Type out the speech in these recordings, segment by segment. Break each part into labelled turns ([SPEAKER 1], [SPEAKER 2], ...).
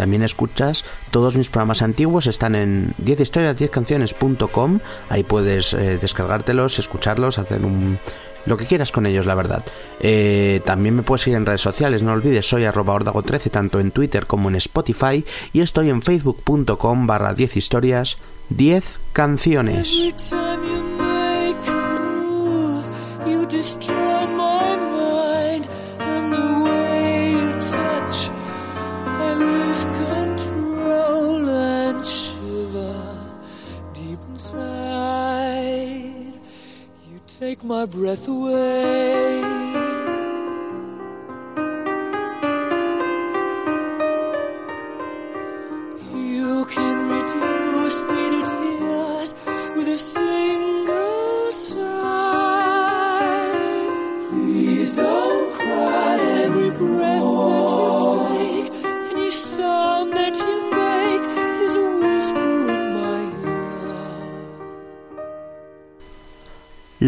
[SPEAKER 1] También escuchas todos mis programas antiguos, están en 10historias10canciones.com, ahí puedes eh, descargártelos, escucharlos, hacer un, lo que quieras con ellos, la verdad. Eh, también me puedes seguir en redes sociales, no olvides, soy arroba ordago13 tanto en Twitter como en Spotify y estoy en facebook.com barra 10 historias, 10 canciones.
[SPEAKER 2] Take my breath away.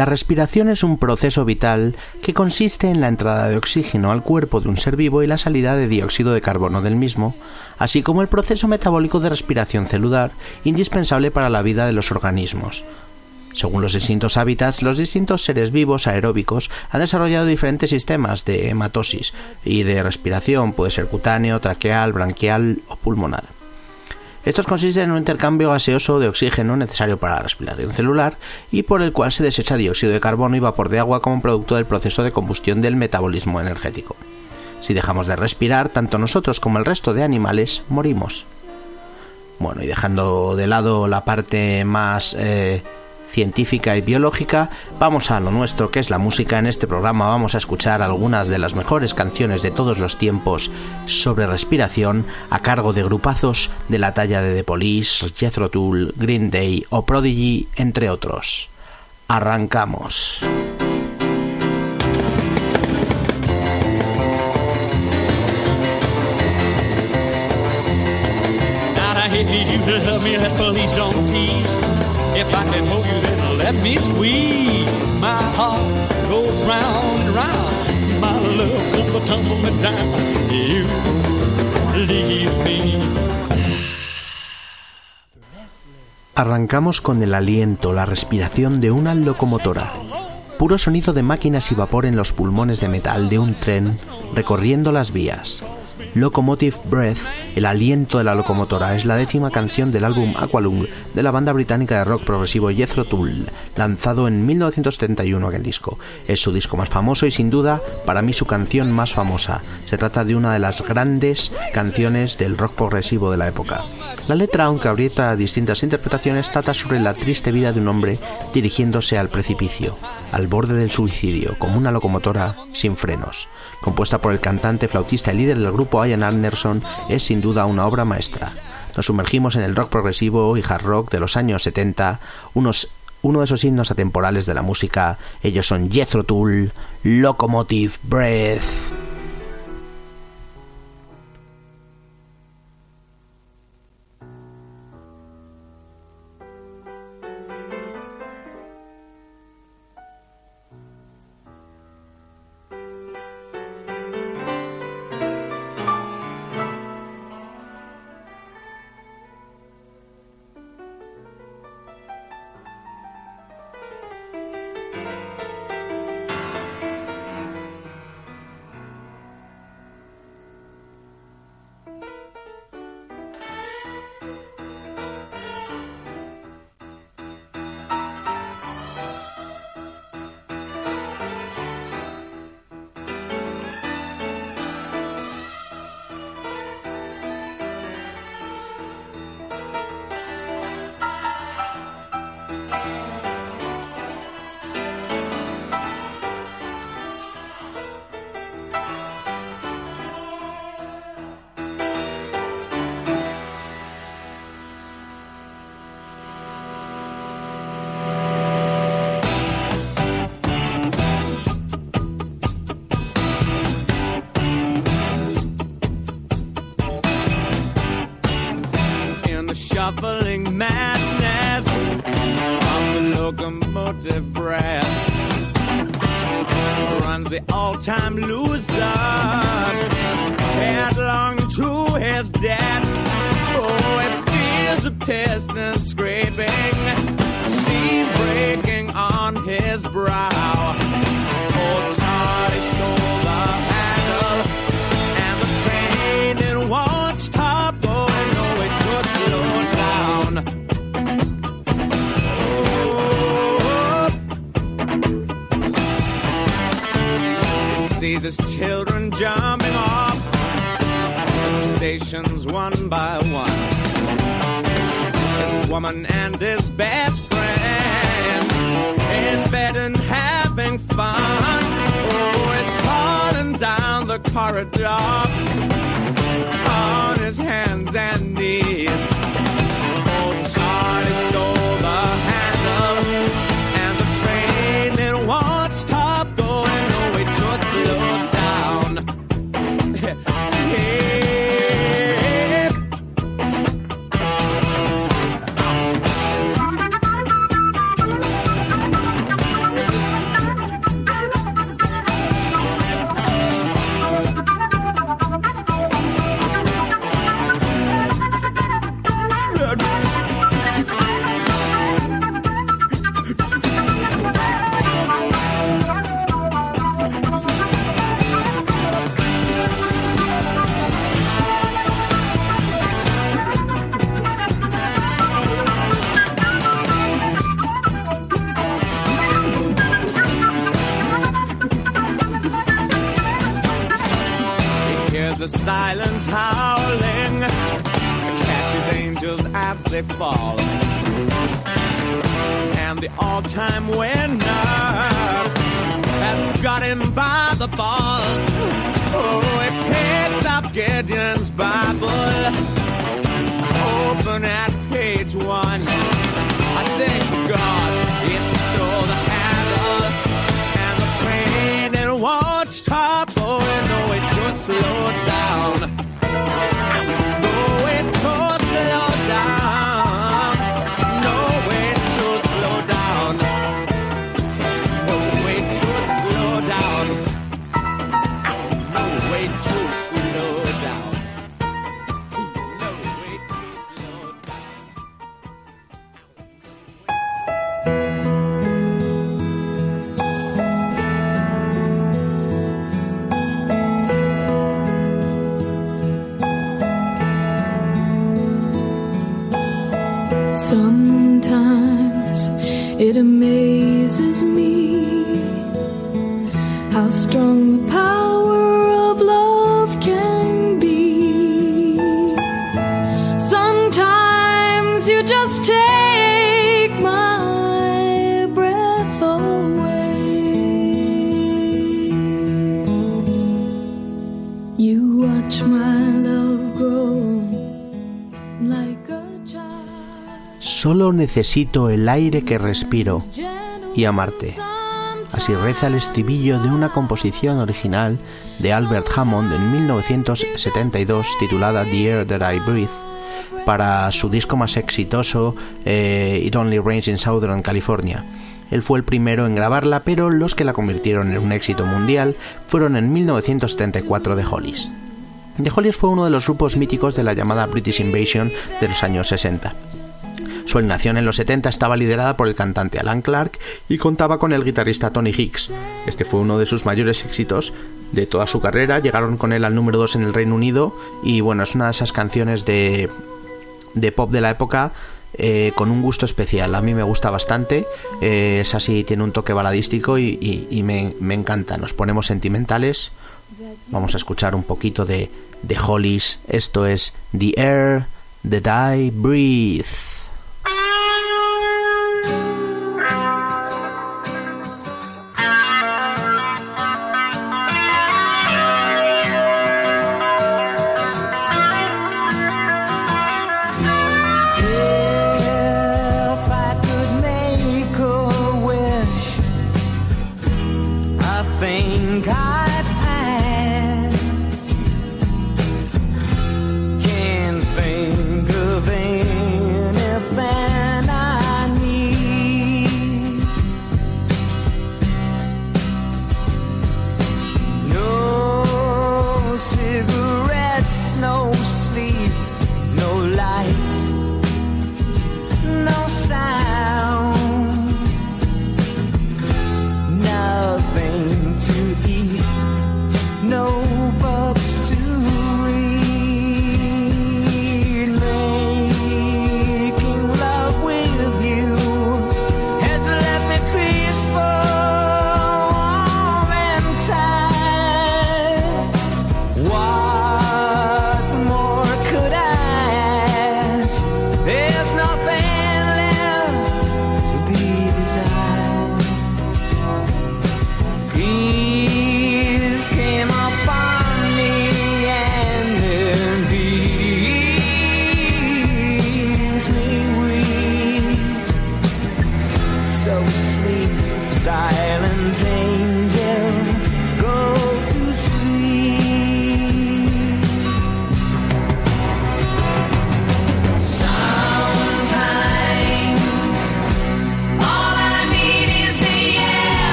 [SPEAKER 1] La respiración es un proceso vital que consiste en la entrada de oxígeno al cuerpo de un ser vivo y la salida de dióxido de carbono del mismo, así como el proceso metabólico de respiración celular, indispensable para la vida de los organismos. Según los distintos hábitats, los distintos seres vivos aeróbicos han desarrollado diferentes sistemas de hematosis y de respiración, puede ser cutáneo, traqueal, branquial o pulmonar. Estos consisten en un intercambio gaseoso de oxígeno necesario para la respiración celular y por el cual se desecha dióxido de carbono y vapor de agua como producto del proceso de combustión del metabolismo energético. Si dejamos de respirar, tanto nosotros como el resto de animales morimos. Bueno, y dejando de lado la parte más eh, científica y biológica, vamos a lo nuestro que es la música. En este programa vamos a escuchar algunas de las mejores canciones de todos los tiempos sobre respiración a cargo de grupazos de la talla de The Police, Jethro Tull, Green Day o Prodigy, entre otros. Arrancamos. Arrancamos con el aliento, la respiración de una locomotora. Puro sonido de máquinas y vapor en los pulmones de metal de un tren recorriendo las vías. Locomotive Breath, el aliento de la locomotora, es la décima canción del álbum Aqualung de la banda británica de rock progresivo Jethro Tull, lanzado en 1971 aquel disco. Es su disco más famoso y sin duda para mí su canción más famosa. Se trata de una de las grandes canciones del rock progresivo de la época. La letra, aunque abrieta distintas interpretaciones, trata sobre la triste vida de un hombre dirigiéndose al precipicio, al borde del suicidio, como una locomotora sin frenos. Compuesta por el cantante, flautista y líder del grupo Ian Anderson, es sin duda una obra maestra. Nos sumergimos en el rock progresivo y hard rock de los años 70, unos, uno de esos himnos atemporales de la música. Ellos son Jethro Tull, Locomotive Breath.
[SPEAKER 3] They fall.
[SPEAKER 1] Necesito el aire que respiro y amarte. Así reza el estribillo de una composición original de Albert Hammond en 1972 titulada The Air That I Breathe para su disco más exitoso eh, It Only Rains in Southern California. Él fue el primero en grabarla, pero los que la convirtieron en un éxito mundial fueron en 1974 The Hollies. The Hollies fue uno de los grupos míticos de la llamada British Invasion de los años 60. Su nación en los 70 estaba liderada por el cantante Alan Clark y contaba con el guitarrista Tony Hicks. Este fue uno de sus mayores éxitos de toda su carrera, llegaron con él al número 2 en el Reino Unido y bueno, es una de esas canciones de, de pop de la época eh, con un gusto especial. A mí me gusta bastante, eh, es así, tiene un toque baladístico y, me, encanta. Nos ponemos sentimentales. Vamos a escuchar un poquito de, de Hollies. Esto es The Air That I Breathe.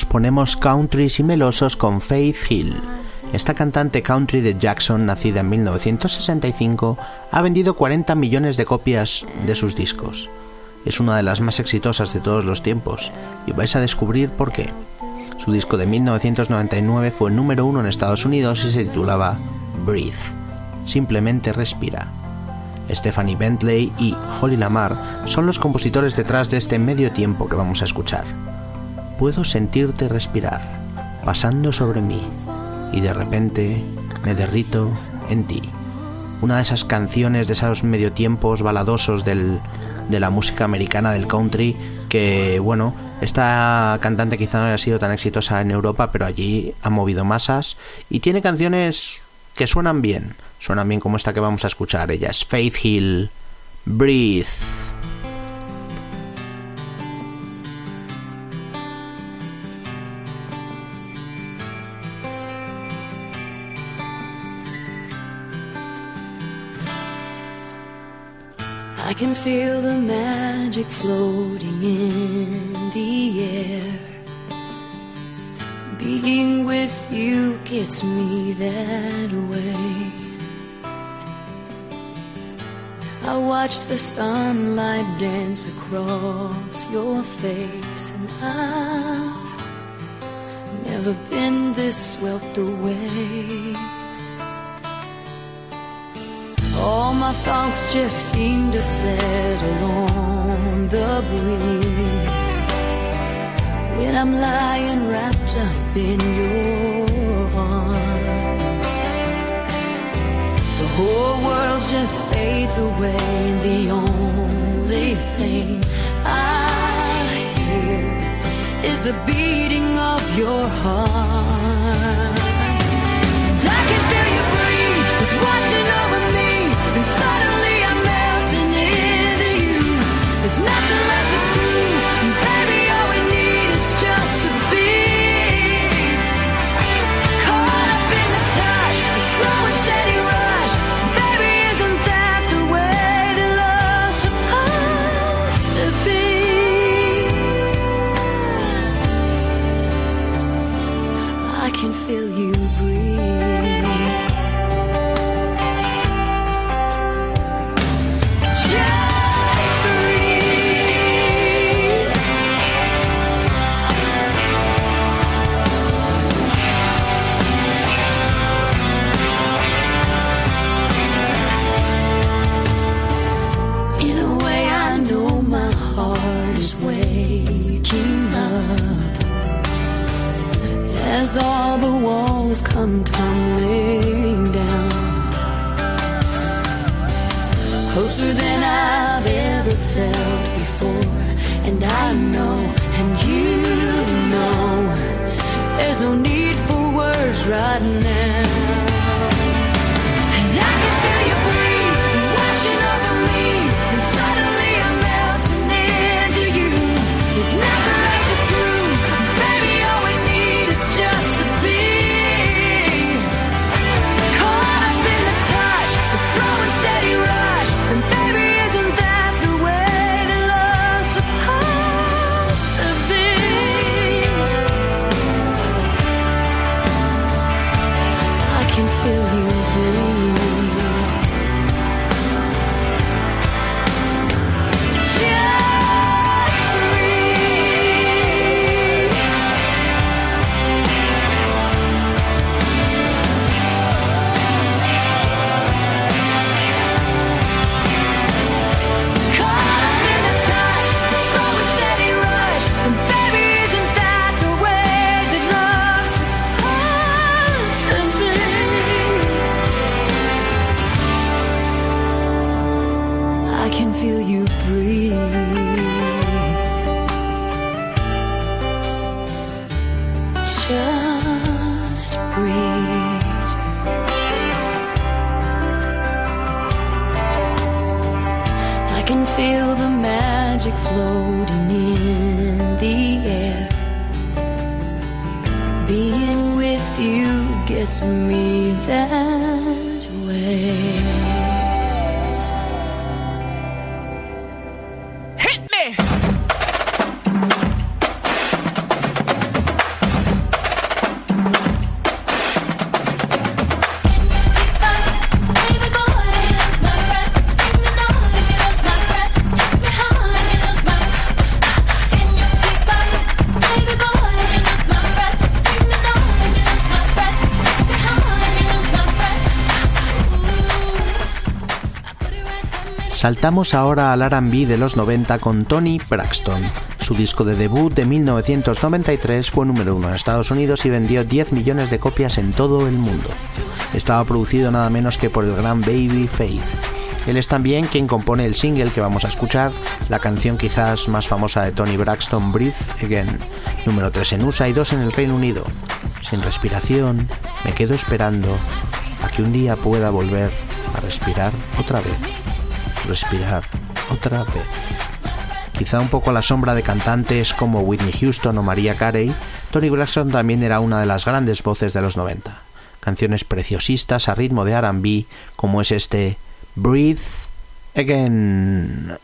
[SPEAKER 1] Nos ponemos country y melosos con Faith Hill. Esta cantante country de Jackson, nacida en 1965, ha vendido 40 millones de copias de sus discos. Es una de las más exitosas de todos los tiempos, y vais a descubrir por qué. Su disco de 1999 fue número uno en Estados Unidos y se titulaba Breathe. Simplemente respira. Stephanie Bentley y Holly Lamar son los compositores detrás de este medio tiempo que vamos a escuchar. Puedo sentirte respirar, pasando sobre mí, y de repente me derrito en ti. Una de esas canciones de esos medio tiempos baladosos del, de la música americana del country que, bueno, esta cantante quizá no haya sido tan exitosa en Europa, pero allí ha movido masas y tiene canciones que suenan bien. Suenan bien como esta que vamos a escuchar. Ella es Faith Hill. Breathe.
[SPEAKER 4] I can feel the magic floating in the air. Being with you gets me that way. I watch the sunlight dance across your face, and I've never been this swept away. All my thoughts just seem to settle on the breeze when I'm lying wrapped up in your arms. The whole world just fades away, and the only thing I hear is the beating of your heart. Saltamos ahora al RB de los 90 con Tony Braxton. Su disco de debut de 1993 fue número uno en Estados Unidos y vendió 10 millones de copias en todo el mundo. Estaba producido nada menos que por el gran Baby Faith. Él es también quien compone el single que vamos a escuchar, la canción quizás más famosa de Tony Braxton, Breathe Again, número 3 en USA y 2 en el Reino Unido. Sin respiración, me quedo esperando a que un día pueda volver a respirar otra vez respirar otra vez. Quizá un poco a la sombra de cantantes como Whitney Houston o Maria Carey, Tony Braxton también era una de las grandes voces de los 90. Canciones preciosistas a ritmo de RB, como es este Breathe Again.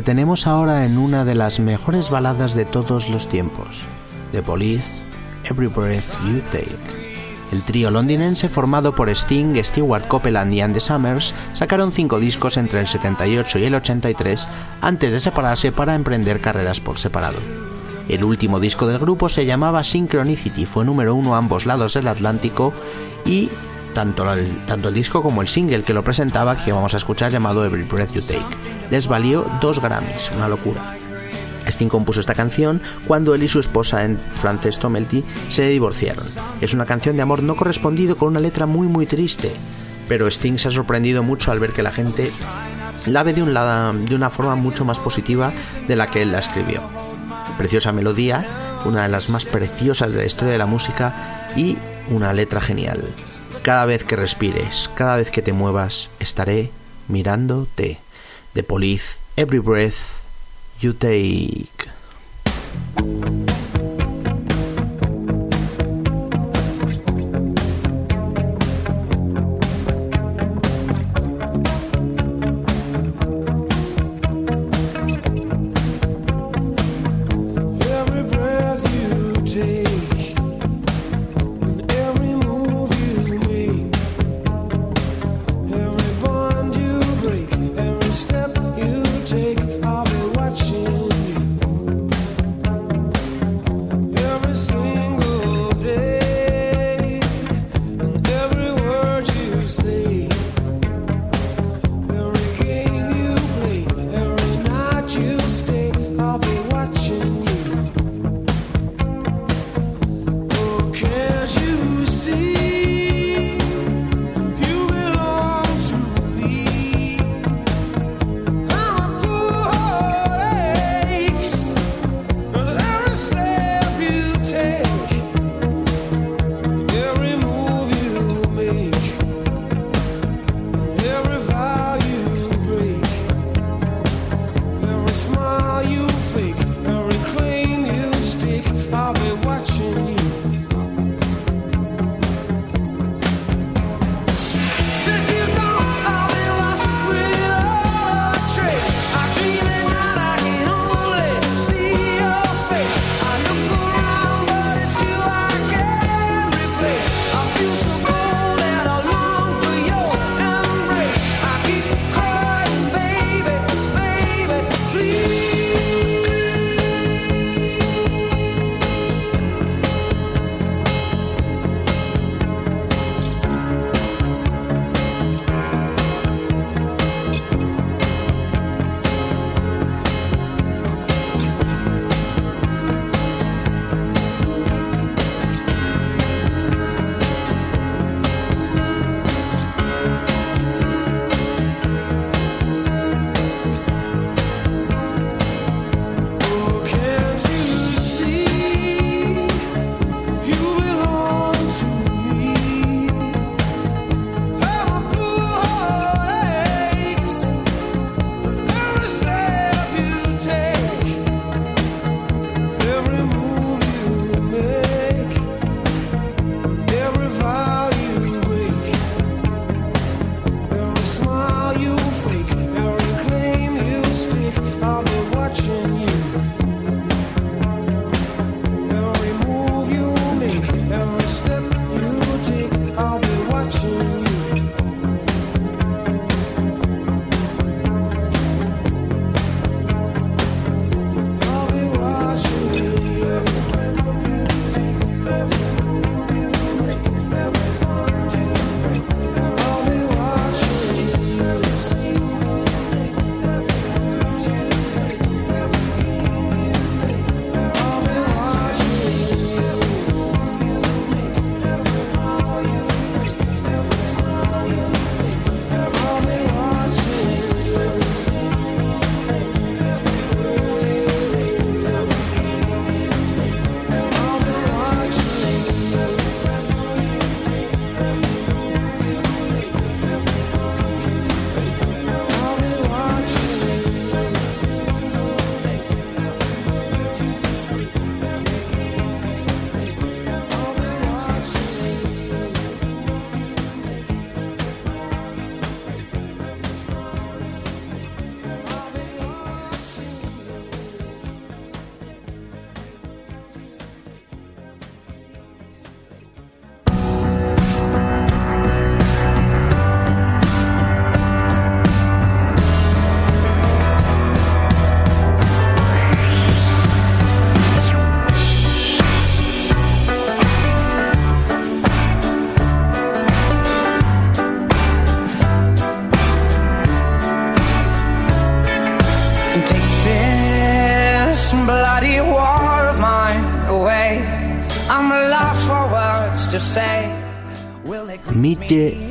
[SPEAKER 1] Detenemos ahora en una de las mejores baladas de todos los tiempos, The Police, Every Breath You Take. El trío londinense formado por Sting, Stewart Copeland y Andy Summers sacaron cinco discos entre el 78 y el 83 antes de separarse para emprender carreras por separado. El último disco del grupo se llamaba Synchronicity, fue número uno a ambos lados del Atlántico y tanto el, disco como el single que lo presentaba, que vamos a escuchar llamado Every Breath You Take, les valió dos Grammys, una locura. Sting compuso esta canción cuando él y su esposa, Frances Tomelty, se divorciaron. Es una canción de amor no correspondido con una letra muy muy triste, pero Sting se ha sorprendido mucho al ver que la gente la ve de, un lado, de una forma mucho más positiva de la que él la escribió. Preciosa melodía, una de las más preciosas de la historia de la música y una letra genial. Cada vez que respires, cada vez que te muevas, estaré mirándote. The Police, Every Breath
[SPEAKER 5] You Take.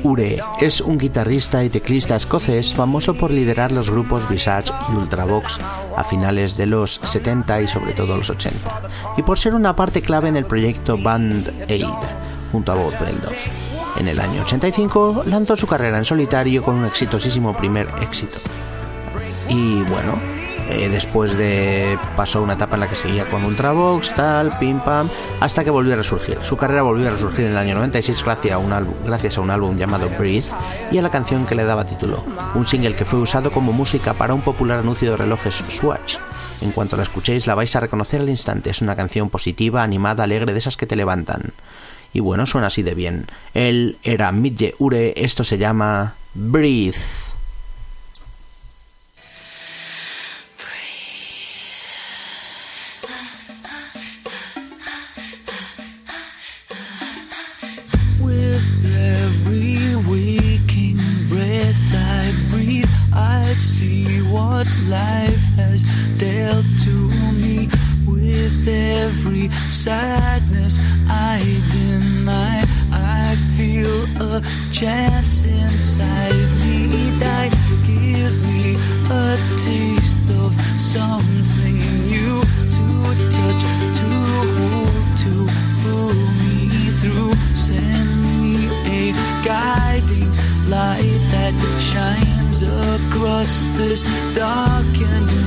[SPEAKER 1] Ure es un guitarrista y teclista escocés famoso por liderar los grupos Visage y Ultravox a finales de los 70 y sobre todo los 80, y por ser una parte clave en el proyecto Band Aid junto a Bob Geldof. En el año 85 lanzó su carrera en solitario con un exitosísimo primer éxito. Y bueno, eh, después de pasó una etapa en la que seguía con Ultravox, tal, pim pam, hasta que volvió a resurgir. Su carrera volvió a resurgir en el año 96 gracias a un álbum, gracias a un álbum llamado Breathe y a la canción que le daba título, un single que fue usado como música para un popular anuncio de relojes Swatch. En cuanto la escuchéis la vais a reconocer al instante, es una canción positiva, animada, alegre, de esas que te levantan. Y bueno, suena así de bien. Él era Midge Ure, esto se llama Breathe.
[SPEAKER 4] See what life has dealt to me. With every sadness I deny, I feel a chance inside me die. Give me a taste of something new to touch, to hold, to pull me through. Send me a guiding light that shines this darkened.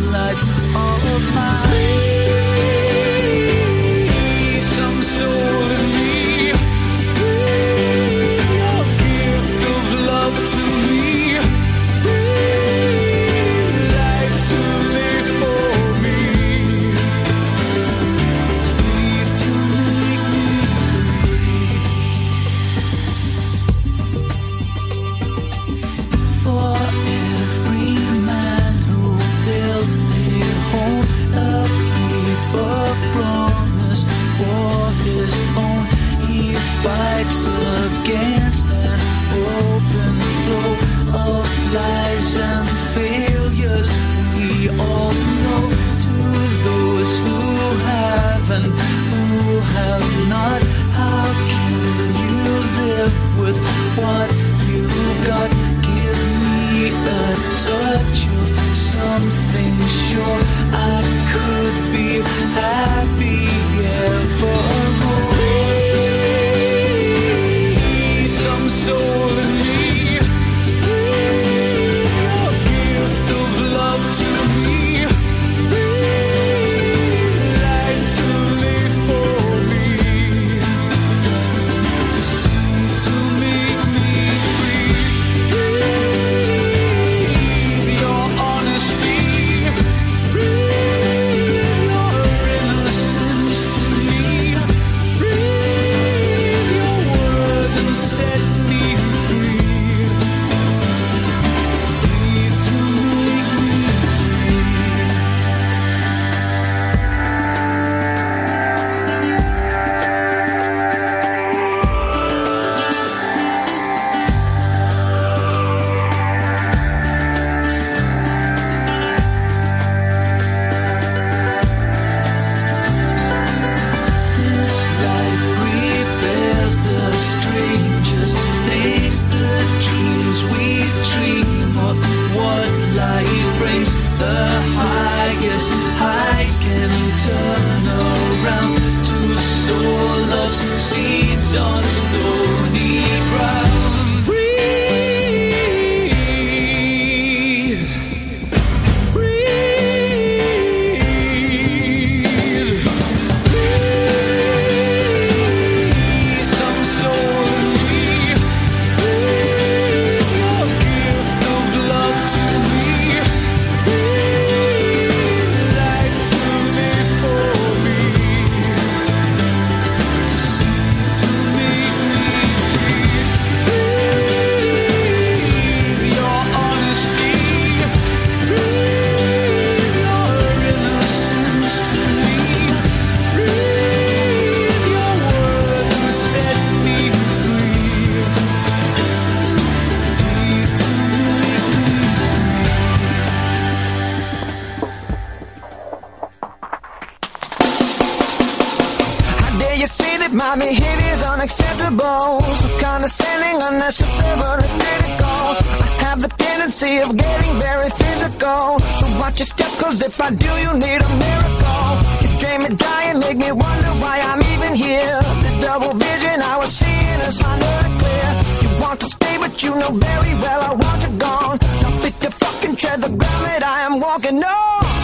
[SPEAKER 6] That my behavior's unacceptable. So condescending, unnecessarily critical. I have the tendency of getting very physical. So watch your step, cause if I do, you need a miracle. You drain me dry and make me wonder why I'm even here. The double vision I was seeing is finally clear. You want to stay, but you know very well I want you gone. Now pick the fucking tread the ground that I am walking on.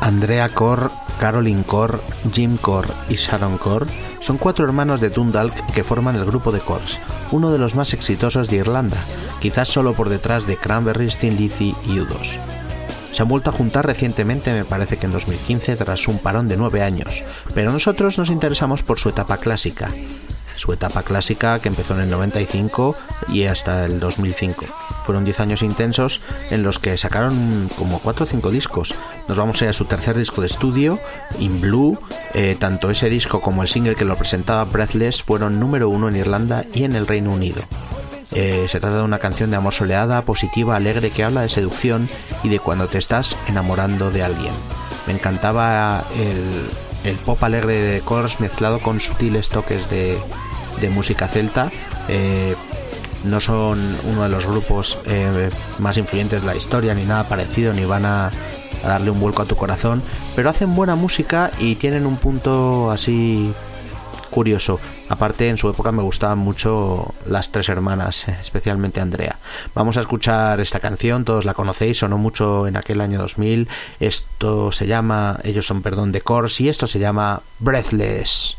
[SPEAKER 1] Andrea Corr, Caroline Corr, Jim Corr y Sharon Corr son cuatro hermanos de Dundalk que forman el grupo de Corrs, uno de los más exitosos de Irlanda, quizás solo por detrás de Cranberries, Thin Lizzy y U2. Se han vuelto a juntar recientemente, me parece que en 2015, tras un parón de nueve años, pero nosotros nos interesamos por su etapa clásica, su etapa clásica que empezó en el 95 y hasta el 2005. Fueron 10 años intensos en los que sacaron como 4 o 5 discos. Nos vamos a ir a su tercer disco de estudio, In Blue. Eh, tanto ese disco como el single que lo presentaba Breathless fueron número uno en Irlanda y en el Reino Unido. Eh, se trata de una canción de amor soleada, positiva, alegre, que habla de seducción y de cuando te estás enamorando de alguien. Me encantaba el, pop alegre de Corrs mezclado con sutiles toques de, de música celta. Eh, no son uno de los grupos eh, más influyentes de la historia ni nada parecido, ni van a, darle un vuelco a tu corazón, pero hacen buena música y tienen un punto así curioso. Aparte, en su época me gustaban mucho las tres hermanas, especialmente Andrea. Vamos a escuchar esta canción, todos la conocéis, sonó mucho en aquel año 2000. Esto se llama, ellos son, perdón, de Corrs y esto se llama Breathless.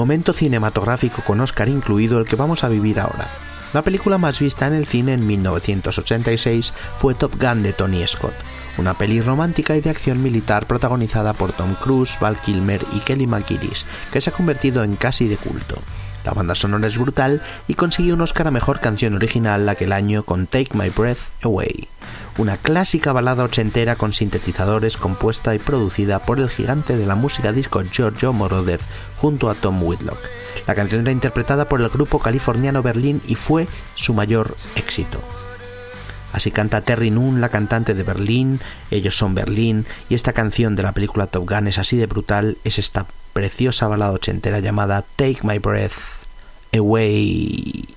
[SPEAKER 1] Momento cinematográfico con Oscar incluido el que vamos a vivir ahora. La película más vista en el cine en 1986 fue Top Gun de Tony Scott, una peli romántica y de acción militar protagonizada por Tom Cruise, Val Kilmer y Kelly McGillis, que se ha convertido en casi de culto. La banda sonora es brutal y consiguió un Oscar a Mejor Canción Original aquel año con Take My Breath Away, una clásica balada ochentera con sintetizadores compuesta y producida por el gigante de la música disco Giorgio Moroder junto a Tom Whitlock. La canción era interpretada por el grupo californiano Berlín y fue su mayor éxito. Así canta Terry Nunn, la cantante de Berlín, ellos son Berlín, y esta canción de la película Top Gun es así de brutal, es esta preciosa balada ochentera llamada Take My Breath Away.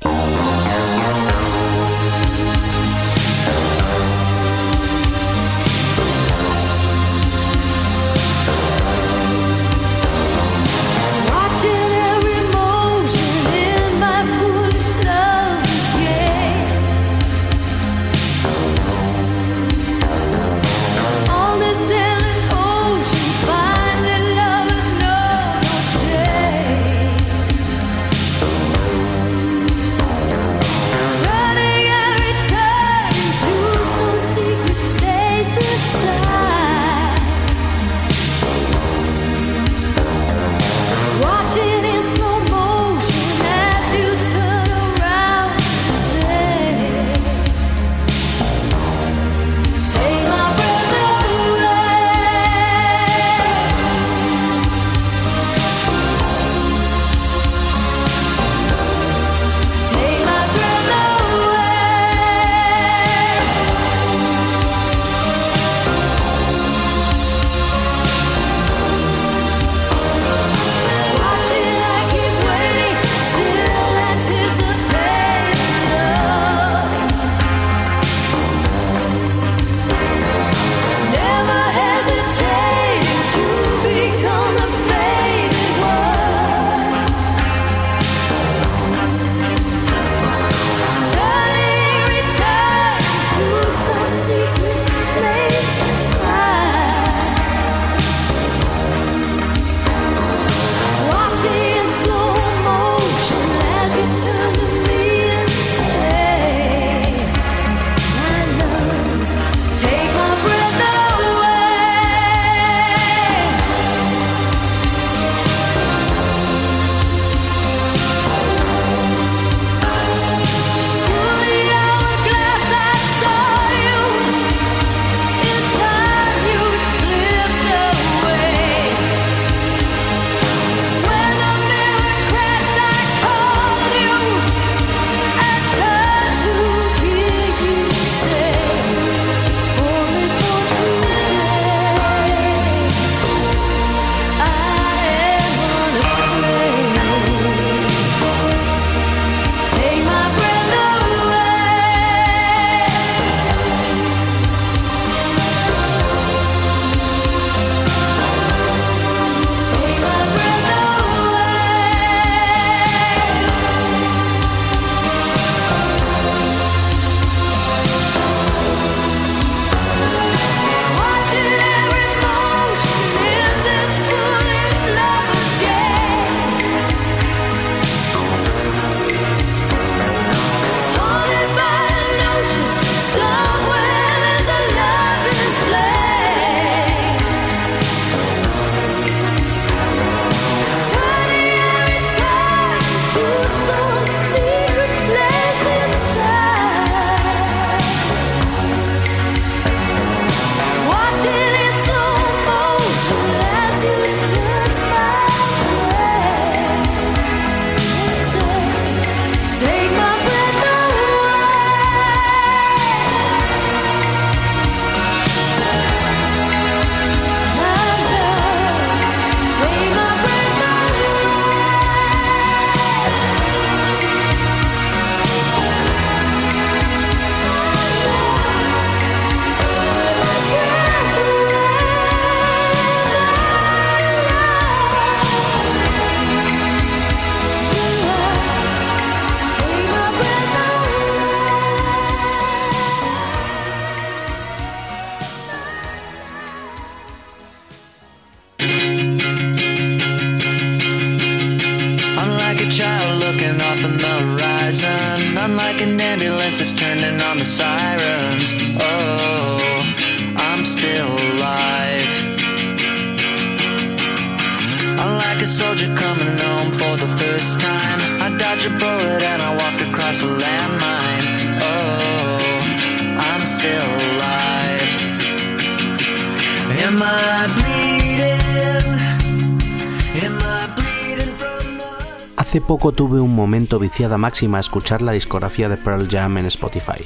[SPEAKER 1] Máxima escuchar la discografía de Pearl Jam en Spotify.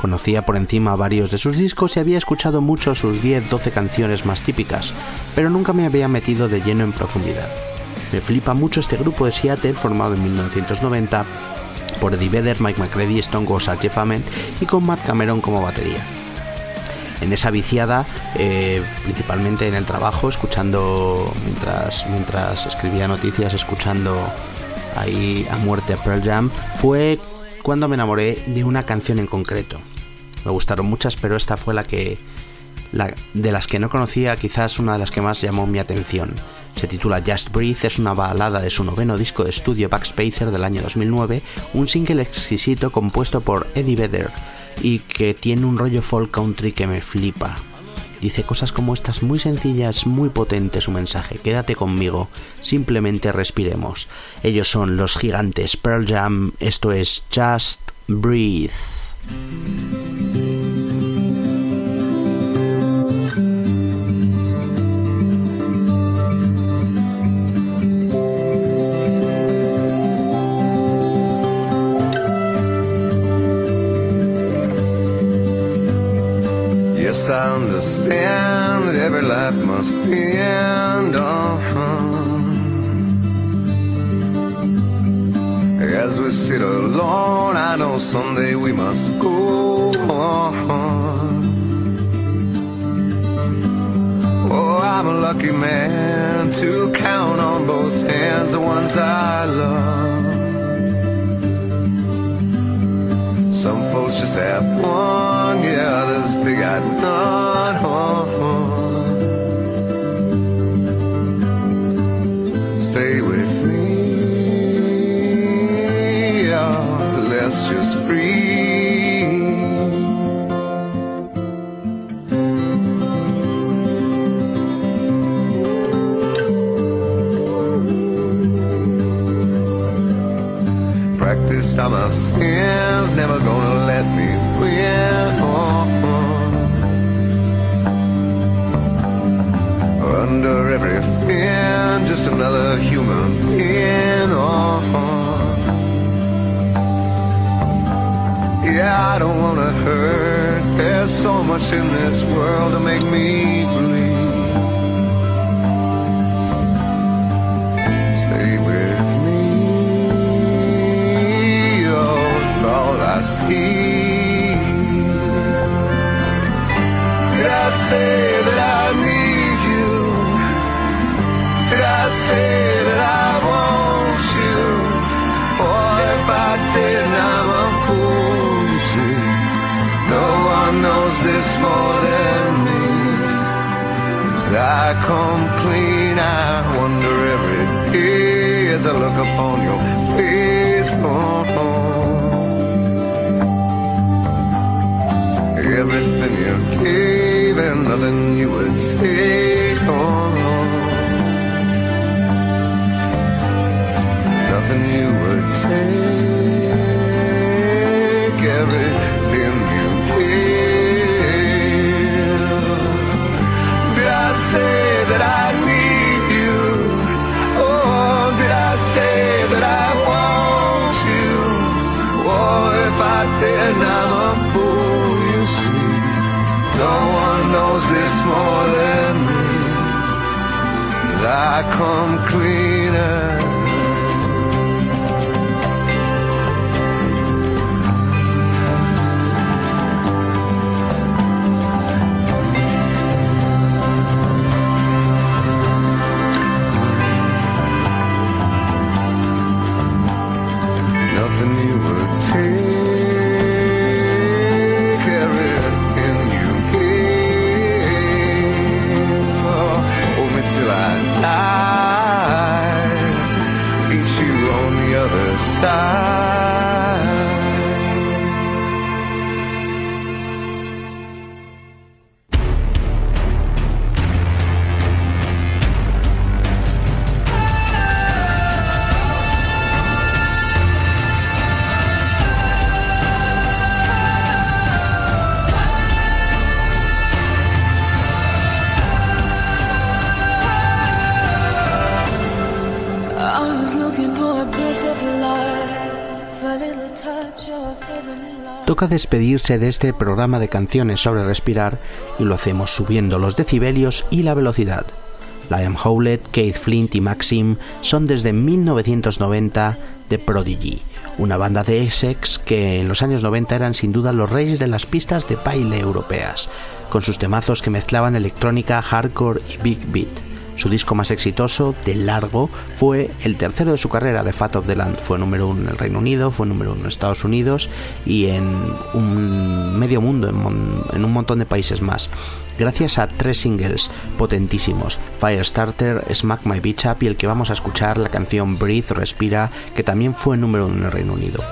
[SPEAKER 1] Conocía por encima varios de sus discos y había escuchado mucho sus 10-12 canciones más típicas, pero nunca me había metido de lleno en profundidad. Me flipa mucho este grupo de Seattle formado en 1990 por Eddie Vedder, Mike McCready, Stone Gossard, Jeff Ament y con Matt Cameron como batería. En esa viciada, eh, principalmente en el trabajo, escuchando mientras, mientras escribía noticias, escuchando ahí a muerte a Pearl Jam, fue cuando me enamoré de una canción en concreto. Me gustaron muchas, pero esta fue la que la, de las que no conocía, quizás una de las que más llamó mi atención. Se titula Just Breathe, es una balada de su noveno disco de estudio Backspacer del año 2009, un single exquisito compuesto por Eddie Vedder y que tiene un rollo folk country que me flipa. Dice cosas como estas muy sencillas, muy potente su mensaje. Quédate conmigo, simplemente respiremos. Ellos son los gigantes Pearl Jam, esto es Just Breathe.
[SPEAKER 3] I understand that every life must end. Uh-huh. As we sit alone, I know someday we must go on. Oh, I'm a lucky man to count on both hands the ones I love. Some folks just have one, yeah, others they got none. Stay with me, yeah, let's just breathe. Practice on my sins, never Nothing you would take,
[SPEAKER 1] Toca despedirse de este programa de canciones sobre respirar y lo hacemos subiendo los decibelios y la velocidad. Liam Howlett, Keith Flint y Maxim son desde 1990 The Prodigy, una banda de Essex que en los años 90 eran sin duda los reyes de las pistas de baile europeas, con sus temazos que mezclaban electrónica, hardcore y big beat. Su disco más exitoso, de largo, fue el tercero de su carrera, The Fat of the Land. Fue número uno en el Reino Unido, fue número uno en Estados Unidos y en un medio mundo, en, un montón de países más. Gracias a tres singles potentísimos, Firestarter, Smack My Bitch Up y el que vamos a escuchar, la canción Breathe, Respira, que también fue número uno en el Reino Unido.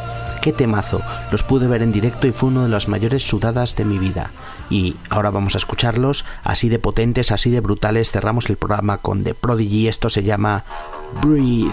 [SPEAKER 1] ¡Qué temazo! Los pude ver en directo y fue una de las mayores sudadas de mi vida. Y ahora vamos a escucharlos, así de potentes, así de brutales. Cerramos el programa con The Prodigy. Esto se llama Breathe.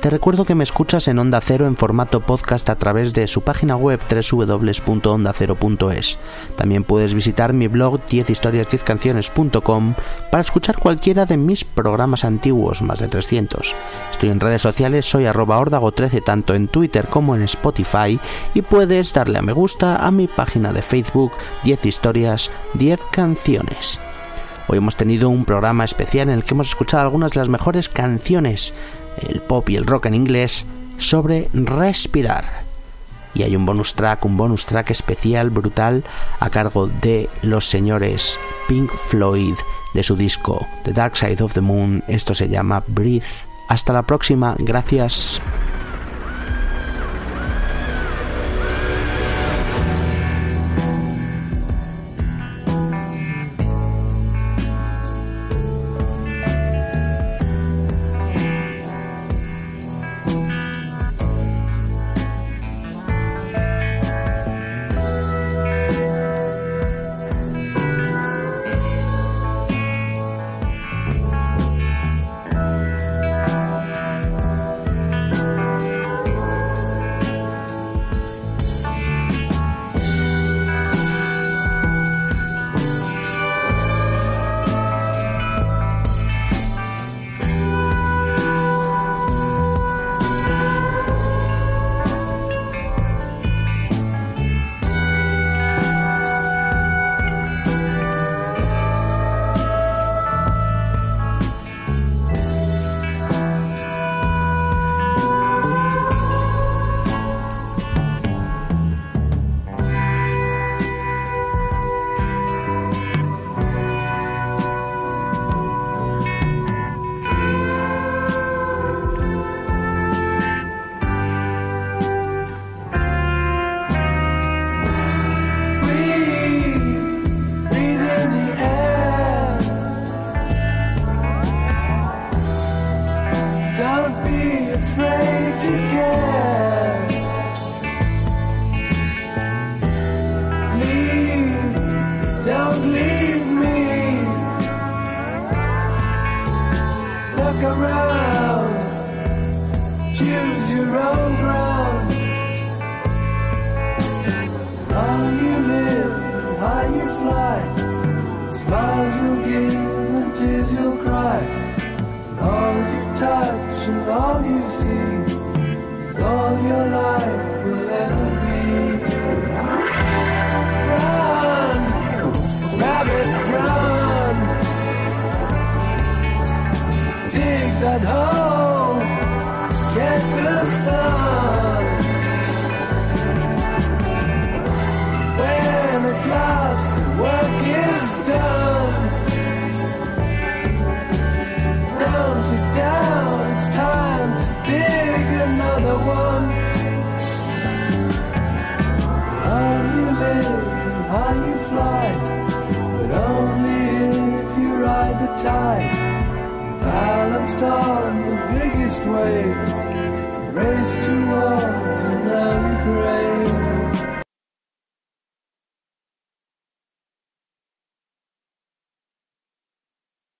[SPEAKER 1] Te recuerdo que me escuchas en Onda Cero en formato podcast a través de su página web www.ondacero.es. También puedes visitar mi blog 10historias10canciones.com para escuchar cualquiera de mis programas antiguos, más de 300. Estoy en redes sociales, soy arroba ordago13 tanto en Twitter como en Spotify y puedes darle a me gusta a mi página de Facebook 10 historias, 10 canciones. Hoy hemos tenido un programa especial en el que hemos escuchado algunas de las mejores canciones el pop y el rock en inglés, sobre respirar. Y hay un bonus track, un bonus track especial, brutal, a cargo de los señores Pink Floyd, de su disco The Dark Side of the Moon. Esto se llama Breathe. Hasta la próxima, gracias.